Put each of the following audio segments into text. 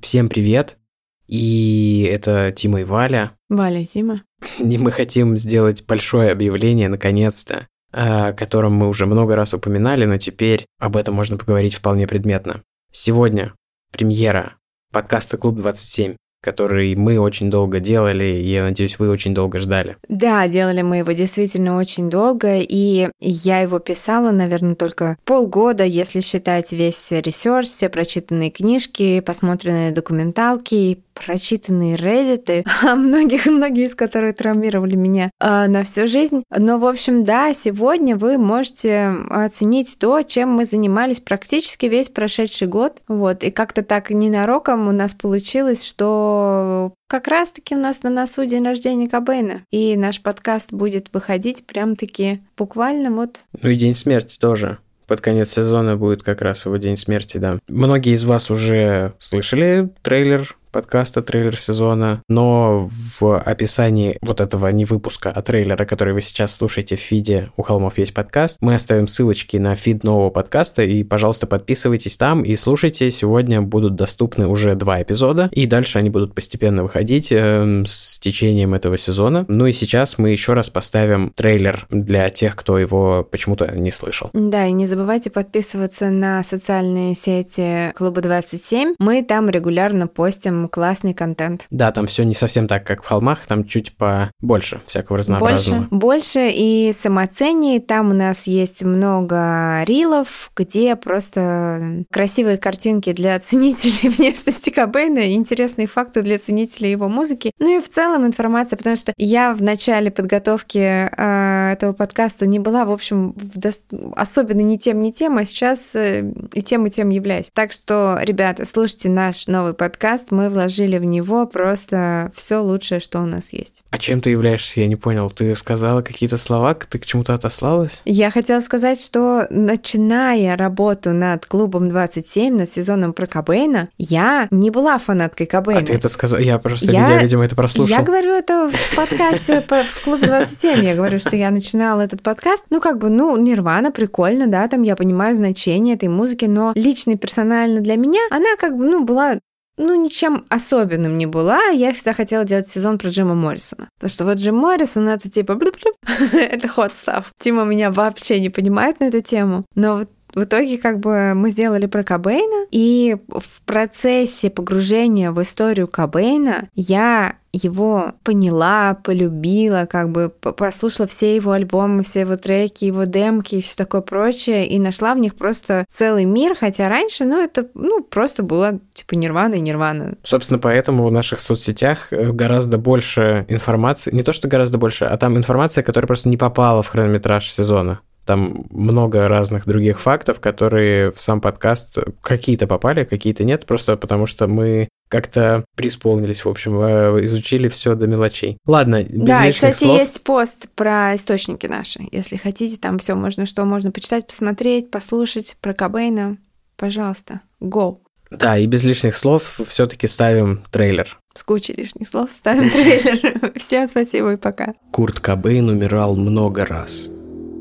Всем привет! И это Тима и Валя. Валя, Тима. И мы хотим сделать большое объявление, наконец-то, о котором мы уже много раз упоминали, но теперь об этом можно поговорить вполне предметно. Сегодня премьера подкаста «Клуб 27» который мы очень долго делали, и я надеюсь, вы очень долго ждали. Да, делали мы его действительно очень долго, и я его писала, наверное, только полгода, если считать весь research, все прочитанные книжки, посмотренные документалки, прочитанные Reddit, а многих, многие из которых травмировали меня э, на всю жизнь. Но, в общем, да, сегодня вы можете оценить то, чем мы занимались практически весь прошедший год. Вот, и как-то так ненароком у нас получилось, что как раз-таки у нас на носу день рождения Кобейна, и наш подкаст будет выходить прям-таки буквально вот... Ну и день смерти тоже под конец сезона будет как раз его день смерти, да. Многие из вас уже слышали трейлер подкаста, трейлер сезона, но в описании вот этого не выпуска, а трейлера, который вы сейчас слушаете в фиде «У холмов есть подкаст», мы оставим ссылочки на фид нового подкаста, и, пожалуйста, подписывайтесь там и слушайте. Сегодня будут доступны уже два эпизода, и дальше они будут постепенно выходить э, с течением этого сезона. Ну и сейчас мы еще раз поставим трейлер для тех, кто его почему-то не слышал. Да, и не забывайте подписываться на социальные сети Клуба 27. Мы там регулярно постим классный контент. Да, там все не совсем так, как в холмах, там чуть побольше всякого разнообразного. Больше, больше и самоценнее. Там у нас есть много рилов, где просто красивые картинки для ценителей внешности Кобейна, интересные факты для ценителей его музыки. Ну и в целом информация, потому что я в начале подготовки э, этого подкаста не была, в общем, в до... особенно ни тем, ни тем, а сейчас э, и тем, и тем являюсь. Так что, ребята, слушайте наш новый подкаст. Мы вложили в него просто все лучшее, что у нас есть. А чем ты являешься, я не понял. Ты сказала какие-то слова, ты к чему-то отослалась? Я хотела сказать, что начиная работу над клубом 27, над сезоном про Кобейна, я не была фанаткой Кобейна. А ты это сказала? Я просто, я, видимо, это прослушал. Я говорю это в подкасте в клубе 27. Я говорю, что я начинала этот подкаст. Ну, как бы, ну, Нирвана, прикольно, да, там я понимаю значение этой музыки, но лично и персонально для меня она как бы, ну, была ну, ничем особенным не была. Я всегда хотела делать сезон про Джима Моррисона. Потому что вот Джим Моррисон — это типа... это hot stuff. Тима меня вообще не понимает на эту тему. Но вот в итоге как бы мы сделали про Кобейна, и в процессе погружения в историю Кобейна я его поняла, полюбила, как бы прослушала все его альбомы, все его треки, его демки и все такое прочее, и нашла в них просто целый мир, хотя раньше, ну, это, ну, просто было типа Нирвана и Нирвана. Собственно, поэтому в наших соцсетях э, гораздо больше информации, не то, что гораздо больше, а там информация, которая просто не попала в хронометраж сезона. Там много разных других фактов, которые в сам подкаст какие-то попали, какие-то нет, просто потому что мы как-то преисполнились, в общем, э, изучили все до мелочей. Ладно, без Да, и, кстати, слов. есть пост про источники наши. Если хотите, там все можно, что можно почитать, посмотреть, послушать про Кобейна. Пожалуйста, go. Да, и без лишних слов все-таки ставим трейлер. С кучей лишних слов ставим трейлер. Всем спасибо и пока. Курт Кобейн умирал много раз.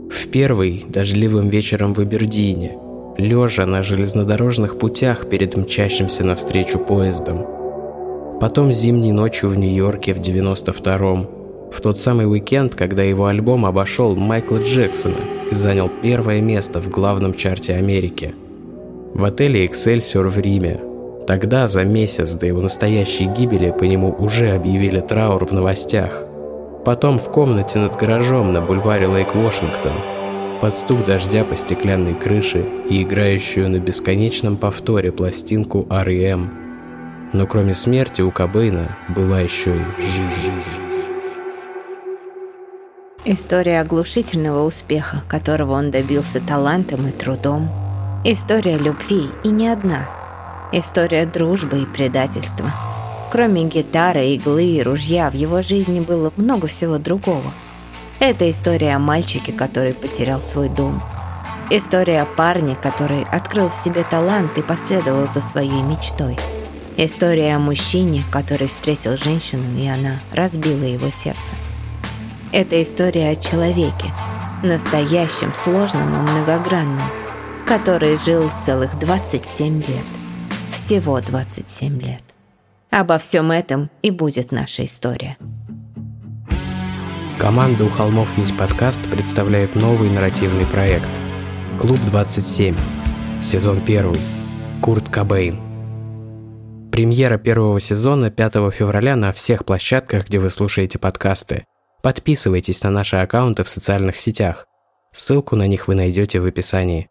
В первый дождливым вечером в Абердине, лежа на железнодорожных путях перед мчащимся навстречу поездом. Потом зимней ночью в Нью-Йорке в 92-м, в тот самый уикенд, когда его альбом обошел Майкла Джексона и занял первое место в главном чарте Америки. В отеле «Эксельсиор» в Риме. Тогда, за месяц до его настоящей гибели, по нему уже объявили траур в новостях. Потом в комнате над гаражом на бульваре Лейк-Вашингтон, под стук дождя по стеклянной крыше и играющую на бесконечном повторе пластинку R.E.M. Но кроме смерти у Кобейна была еще и жизнь. История оглушительного успеха, которого он добился талантом и трудом. История любви и не одна. История дружбы и предательства – Кроме гитары, иглы и ружья в его жизни было много всего другого. Это история о мальчике, который потерял свой дом. История о парне, который открыл в себе талант и последовал за своей мечтой. История о мужчине, который встретил женщину, и она разбила его сердце. Это история о человеке, настоящем, сложном и многогранном, который жил целых 27 лет. Всего 27 лет. Обо всем этом и будет наша история. Команда «У холмов есть подкаст» представляет новый нарративный проект «Клуб 27», сезон 1, Курт Кобейн. Премьера первого сезона 5 февраля на всех площадках, где вы слушаете подкасты. Подписывайтесь на наши аккаунты в социальных сетях. Ссылку на них вы найдете в описании.